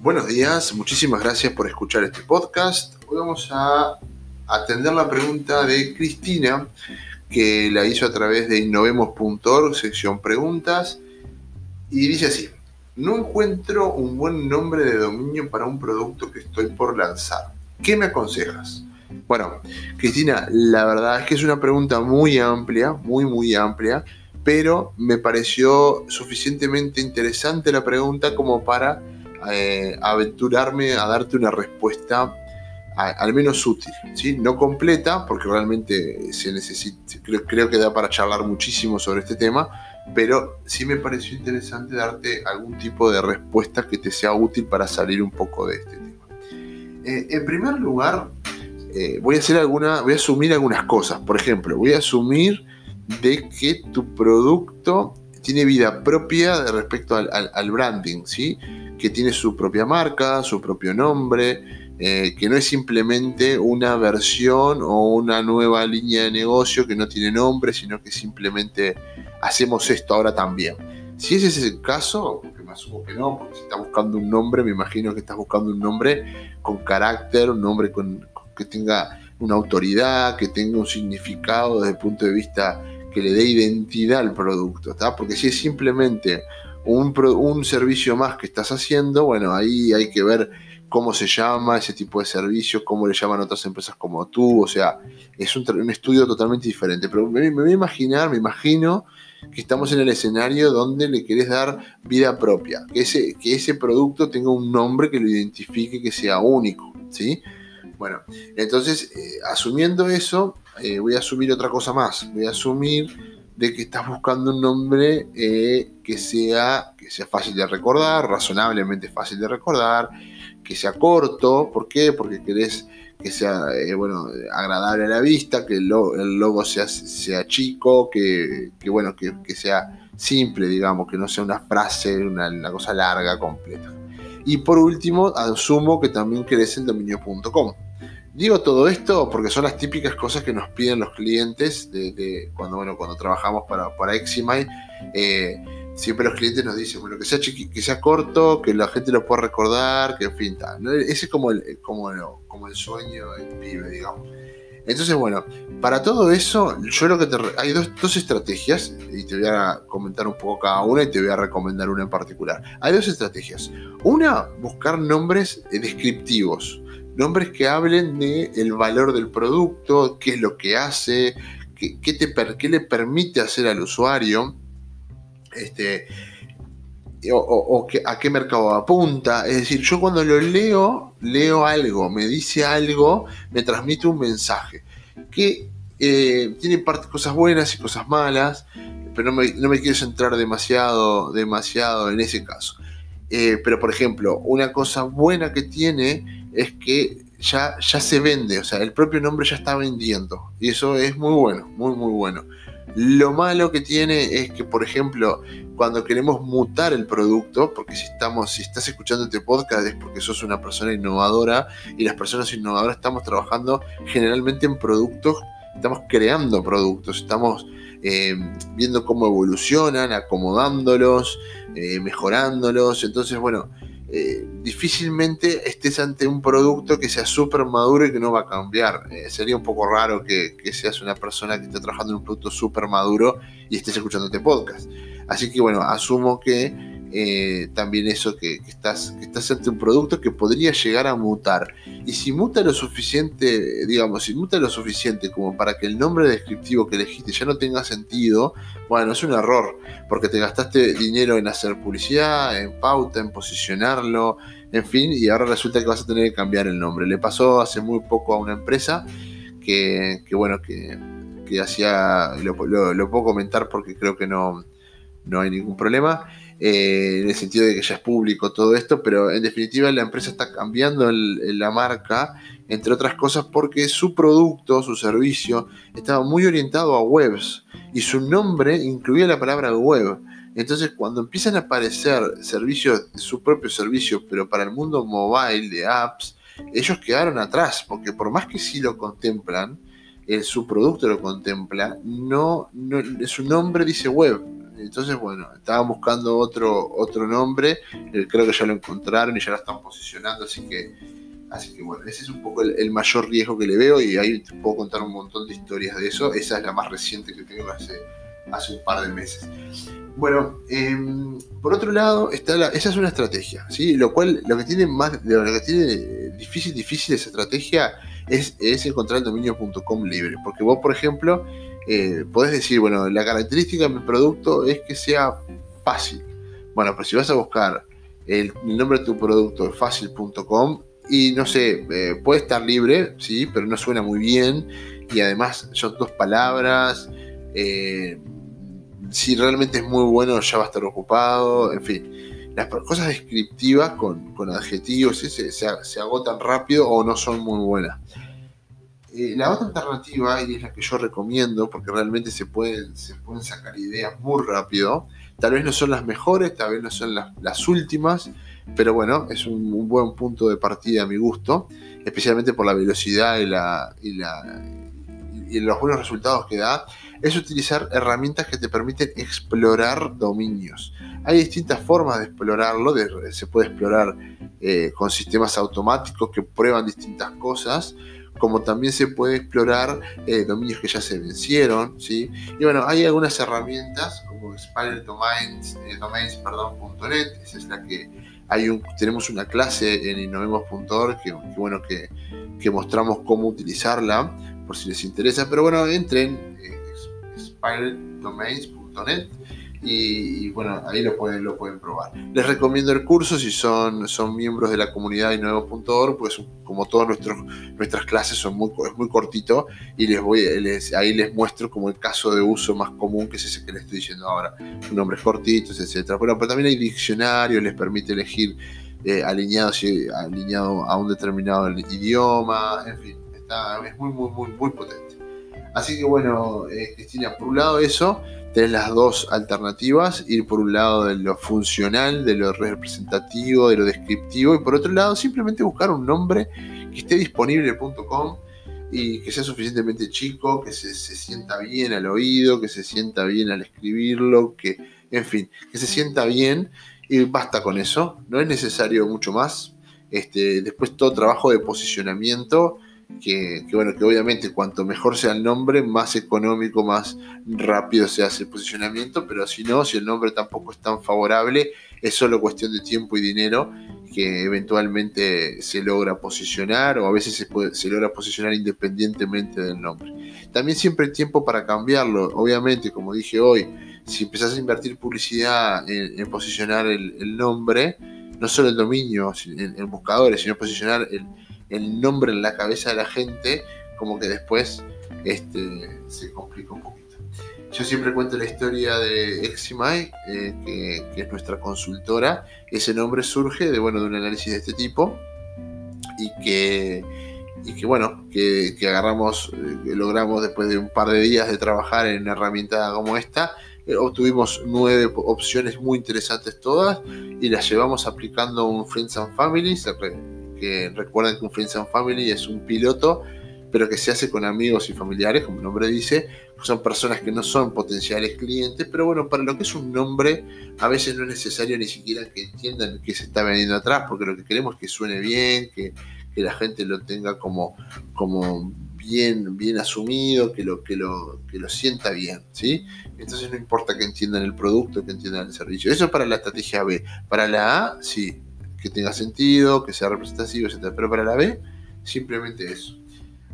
Buenos días, muchísimas gracias por escuchar este podcast. Hoy vamos a atender la pregunta de Cristina, que la hizo a través de innovemos.org, sección preguntas, y dice así, no encuentro un buen nombre de dominio para un producto que estoy por lanzar. ¿Qué me aconsejas? Bueno, Cristina, la verdad es que es una pregunta muy amplia, muy, muy amplia, pero me pareció suficientemente interesante la pregunta como para eh, aventurarme a darte una respuesta al menos útil, ¿sí? no completa, porque realmente se necesita, creo, que da para charlar muchísimo sobre este tema, pero sí me pareció interesante darte algún tipo de respuesta que te sea útil para salir un poco de este tema. Eh, en primer lugar, eh, voy a hacer alguna, voy a asumir algunas cosas. Por ejemplo, voy a asumir de que tu producto tiene vida propia respecto al, branding, ¿sí? Que tiene su propia marca, su propio nombre, eh, que no es simplemente una versión o una nueva línea de negocio que no tiene nombre, sino que simplemente hacemos esto ahora también. Si ese es el caso, que me asumo que no, porque si estás buscando un nombre, me imagino que estás buscando un nombre con carácter, un nombre con, que tenga una autoridad, que tenga un significado desde el punto de vista que le dé identidad al producto, Porque si es simplemente un, servicio más que estás haciendo, bueno, ahí hay que ver cómo se llama ese tipo de servicio, cómo le llaman otras empresas como tú, o sea, es un, estudio totalmente diferente. Pero me, me, voy a imaginar, me imagino que estamos en el escenario donde le querés dar vida propia, que ese, que ese producto tenga un nombre que lo identifique, que sea único, ¿sí? Bueno, entonces, eh, asumiendo eso, eh, voy a asumir otra cosa más. Voy a asumir de que estás buscando un nombre eh, que, sea, que sea fácil de recordar, razonablemente fácil de recordar, que sea corto. ¿Por qué? Porque querés que sea bueno, agradable a la vista, que el logo, sea, sea, chico, que, bueno, que, sea simple, digamos, que no sea una frase, una, cosa larga, completa. Y por último, asumo que también querés el dominio.com. Digo todo esto porque son las típicas cosas que nos piden los clientes de, cuando, bueno, cuando trabajamos para, para Eximai. Eh, siempre los clientes nos dicen, bueno, que sea, que sea corto, que la gente lo pueda recordar, que en fin. Ese es como el, como, como el sueño del pibe, digamos. Entonces, bueno, para todo eso, yo lo que te... Hay dos, dos, estrategias, y te voy a comentar un poco cada una y te voy a recomendar una en particular. Hay dos estrategias. Una, buscar nombres descriptivos nombres que hablen de el valor del producto, qué es lo que hace, qué, te, qué le permite hacer al usuario, este, o, a qué mercado apunta. Es decir, yo cuando lo leo, leo algo, me dice algo, me transmite un mensaje que eh, tiene parte, cosas buenas y cosas malas, pero no me, no me quiero centrar demasiado, demasiado en ese caso. Eh, pero por ejemplo, una cosa buena que tiene es que ya, ya se vende, o sea, el propio nombre ya está vendiendo. Y eso es muy bueno, muy, muy bueno. Lo malo que tiene es que, por ejemplo, cuando queremos mutar el producto, porque si estamos, si estás escuchando este podcast es porque sos una persona innovadora y las personas innovadoras estamos trabajando generalmente en productos, estamos creando productos, estamos eh, viendo cómo evolucionan, acomodándolos, eh, mejorándolos. Entonces, bueno, eh, difícilmente estés ante un producto que sea súper maduro y que no va a cambiar. Eh, sería un poco raro que, seas una persona que esté trabajando en un producto súper maduro y estés escuchando este podcast. Así que bueno, asumo que eh, también eso que, estás, que estás ante un producto que podría llegar a mutar. Y si muta lo suficiente, digamos, si muta lo suficiente como para que el nombre descriptivo que elegiste ya no tenga sentido, bueno, es un error, porque te gastaste dinero en hacer publicidad, en pauta, en posicionarlo, en fin, y ahora resulta que vas a tener que cambiar el nombre. Le pasó hace muy poco a una empresa que, bueno, que, hacía, lo, lo, puedo comentar porque creo que no, no hay ningún problema eh, en el sentido de que ya es público todo esto, pero en definitiva la empresa está cambiando la marca, entre otras cosas porque su producto, su servicio, estaba muy orientado a webs y su nombre incluía la palabra web. Entonces, cuando empiezan a aparecer servicios, su propio servicio, pero para el mundo mobile de apps, ellos quedaron atrás, porque por más que sí lo contemplan, su producto lo contempla, no, su nombre dice web. Entonces, bueno, estaban buscando otro, otro nombre, eh, creo que ya lo encontraron y ya lo están posicionando, así que, así que bueno, ese es un poco el, mayor riesgo que le veo y ahí te puedo contar un montón de historias de eso. Esa es la más reciente que tengo hace, hace un par de meses. Bueno, em, por otro lado, está esa es una estrategia, ¿sí? Lo cual, lo que tiene más, lo que tiene difícil, difícil esa estrategia es, es encontrar el dominio.com libre. Porque vos, por ejemplo, eh, podés decir, bueno, la característica de mi producto es que sea fácil. Bueno, pero si vas a buscar el, nombre de tu producto fácil.com y no sé, eh, puede estar libre, sí, pero no suena muy bien y además son dos palabras. Eh, si realmente es muy bueno ya va a estar ocupado, en fin. Las cosas descriptivas con, adjetivos se, se agotan rápido o no son muy buenas. Eh, la otra alternativa, y es la que yo recomiendo, porque realmente se pueden, se pueden sacar ideas muy rápido, tal vez no son las mejores, tal vez no son las, últimas, pero bueno, es un, buen punto de partida a mi gusto, especialmente por la velocidad y, la, y los buenos resultados que da, es utilizar herramientas que te permiten explorar dominios. Hay distintas formas de explorarlo, se puede explorar eh, con sistemas automáticos que prueban distintas cosas, como también se puede explorar eh, dominios que ya se vencieron, ¿sí? Y bueno, hay algunas herramientas como spiderdomains.net, eh, esa es la que hay un, tenemos una clase en innovemos.org que, bueno, que, mostramos cómo utilizarla, por si les interesa, pero bueno, entren en spiderdomains.net y, bueno, ahí lo pueden, lo pueden probar. Les recomiendo el curso si son, son miembros de la comunidad de nuevo.org, pues como todas nuestras clases son muy, es muy cortito y les voy, les, ahí les muestro como el caso de uso más común que es ese que les estoy diciendo ahora, nombres cortitos, etcétera. Bueno, pero también hay diccionarios, les permite elegir eh, alineado a un determinado idioma, en fin, está, es muy, muy, muy, muy potente. Así que bueno, eh, Cristina, por un lado eso, tenés las dos alternativas, ir por un lado de lo funcional, de lo representativo, de lo descriptivo, y por otro lado simplemente buscar un nombre que esté disponible en .com y que sea suficientemente chico, que se, sienta bien al oído, que se sienta bien al escribirlo, que, en fin, que se sienta bien y basta con eso, no es necesario mucho más. Este, después todo trabajo de posicionamiento que, bueno, que obviamente cuanto mejor sea el nombre, más económico, más rápido se hace el posicionamiento, pero si no, si el nombre tampoco es tan favorable, es solo cuestión de tiempo y dinero que eventualmente se logra posicionar o a veces se, logra posicionar independientemente del nombre. También siempre hay tiempo para cambiarlo, obviamente, como dije hoy, si empezás a invertir publicidad en, posicionar el, nombre, no solo el dominio en buscadores, sino posicionar el el nombre en la cabeza de la gente, como que después este, se complica un poquito. Yo siempre cuento la historia de Eximai, eh, que, es nuestra consultora. Ese nombre surge de, bueno, de un análisis de este tipo y que, y que bueno, que, agarramos, eh, logramos después de un par de días de trabajar en una herramienta como esta, eh, obtuvimos nueve opciones muy interesantes todas y las llevamos aplicando un Friends and Families que recuerden que un Friends and Family es un piloto, pero que se hace con amigos y familiares, como el nombre dice, son personas que no son potenciales clientes, pero bueno, para lo que es un nombre, a veces no es necesario ni siquiera que entiendan qué se está vendiendo atrás, porque lo que queremos es que suene bien, que, la gente lo tenga como, como bien, bien asumido, que lo, que, lo, que lo sienta bien, ¿sí? Entonces no importa que entiendan el producto, que entiendan el servicio. Eso es para la estrategia B. Para la A, sí, que tenga sentido, que sea representativo, etc. Pero para la B, simplemente eso.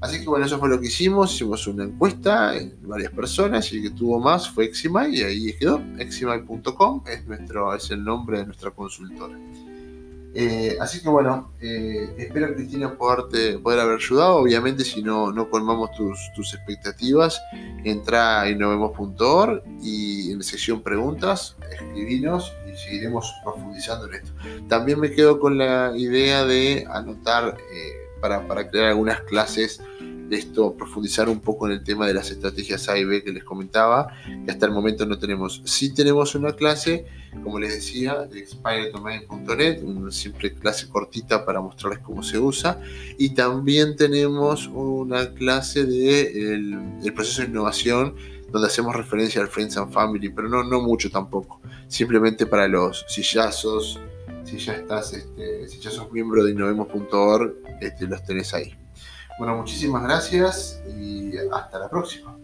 Así que bueno, eso fue lo que hicimos. Hicimos una encuesta en varias personas y el que tuvo más fue Eximai y ahí quedó. Eximai.com es, es el nombre de nuestra consultora. Eh, así que bueno, eh, espero Cristina poderte, poder haber ayudado. Obviamente si no, no colmamos tus, expectativas, entra a innovemos.org y en la sección preguntas, escribinos y seguiremos profundizando en esto. También me quedo con la idea de anotar eh, para crear algunas clases esto, profundizar un poco en el tema de las estrategias A y B que les comentaba, que hasta el momento no tenemos. Sí tenemos una clase, como les decía, de expiredomain.net, una simple clase cortita para mostrarles cómo se usa, y también tenemos una clase de el, proceso de innovación donde hacemos referencia al Friends and Family, pero no, no mucho tampoco. Simplemente para los sillazos, si ya estás, este, si ya sos miembro de innovemos.org, este, los tenés ahí. Bueno, muchísimas gracias y hasta la próxima.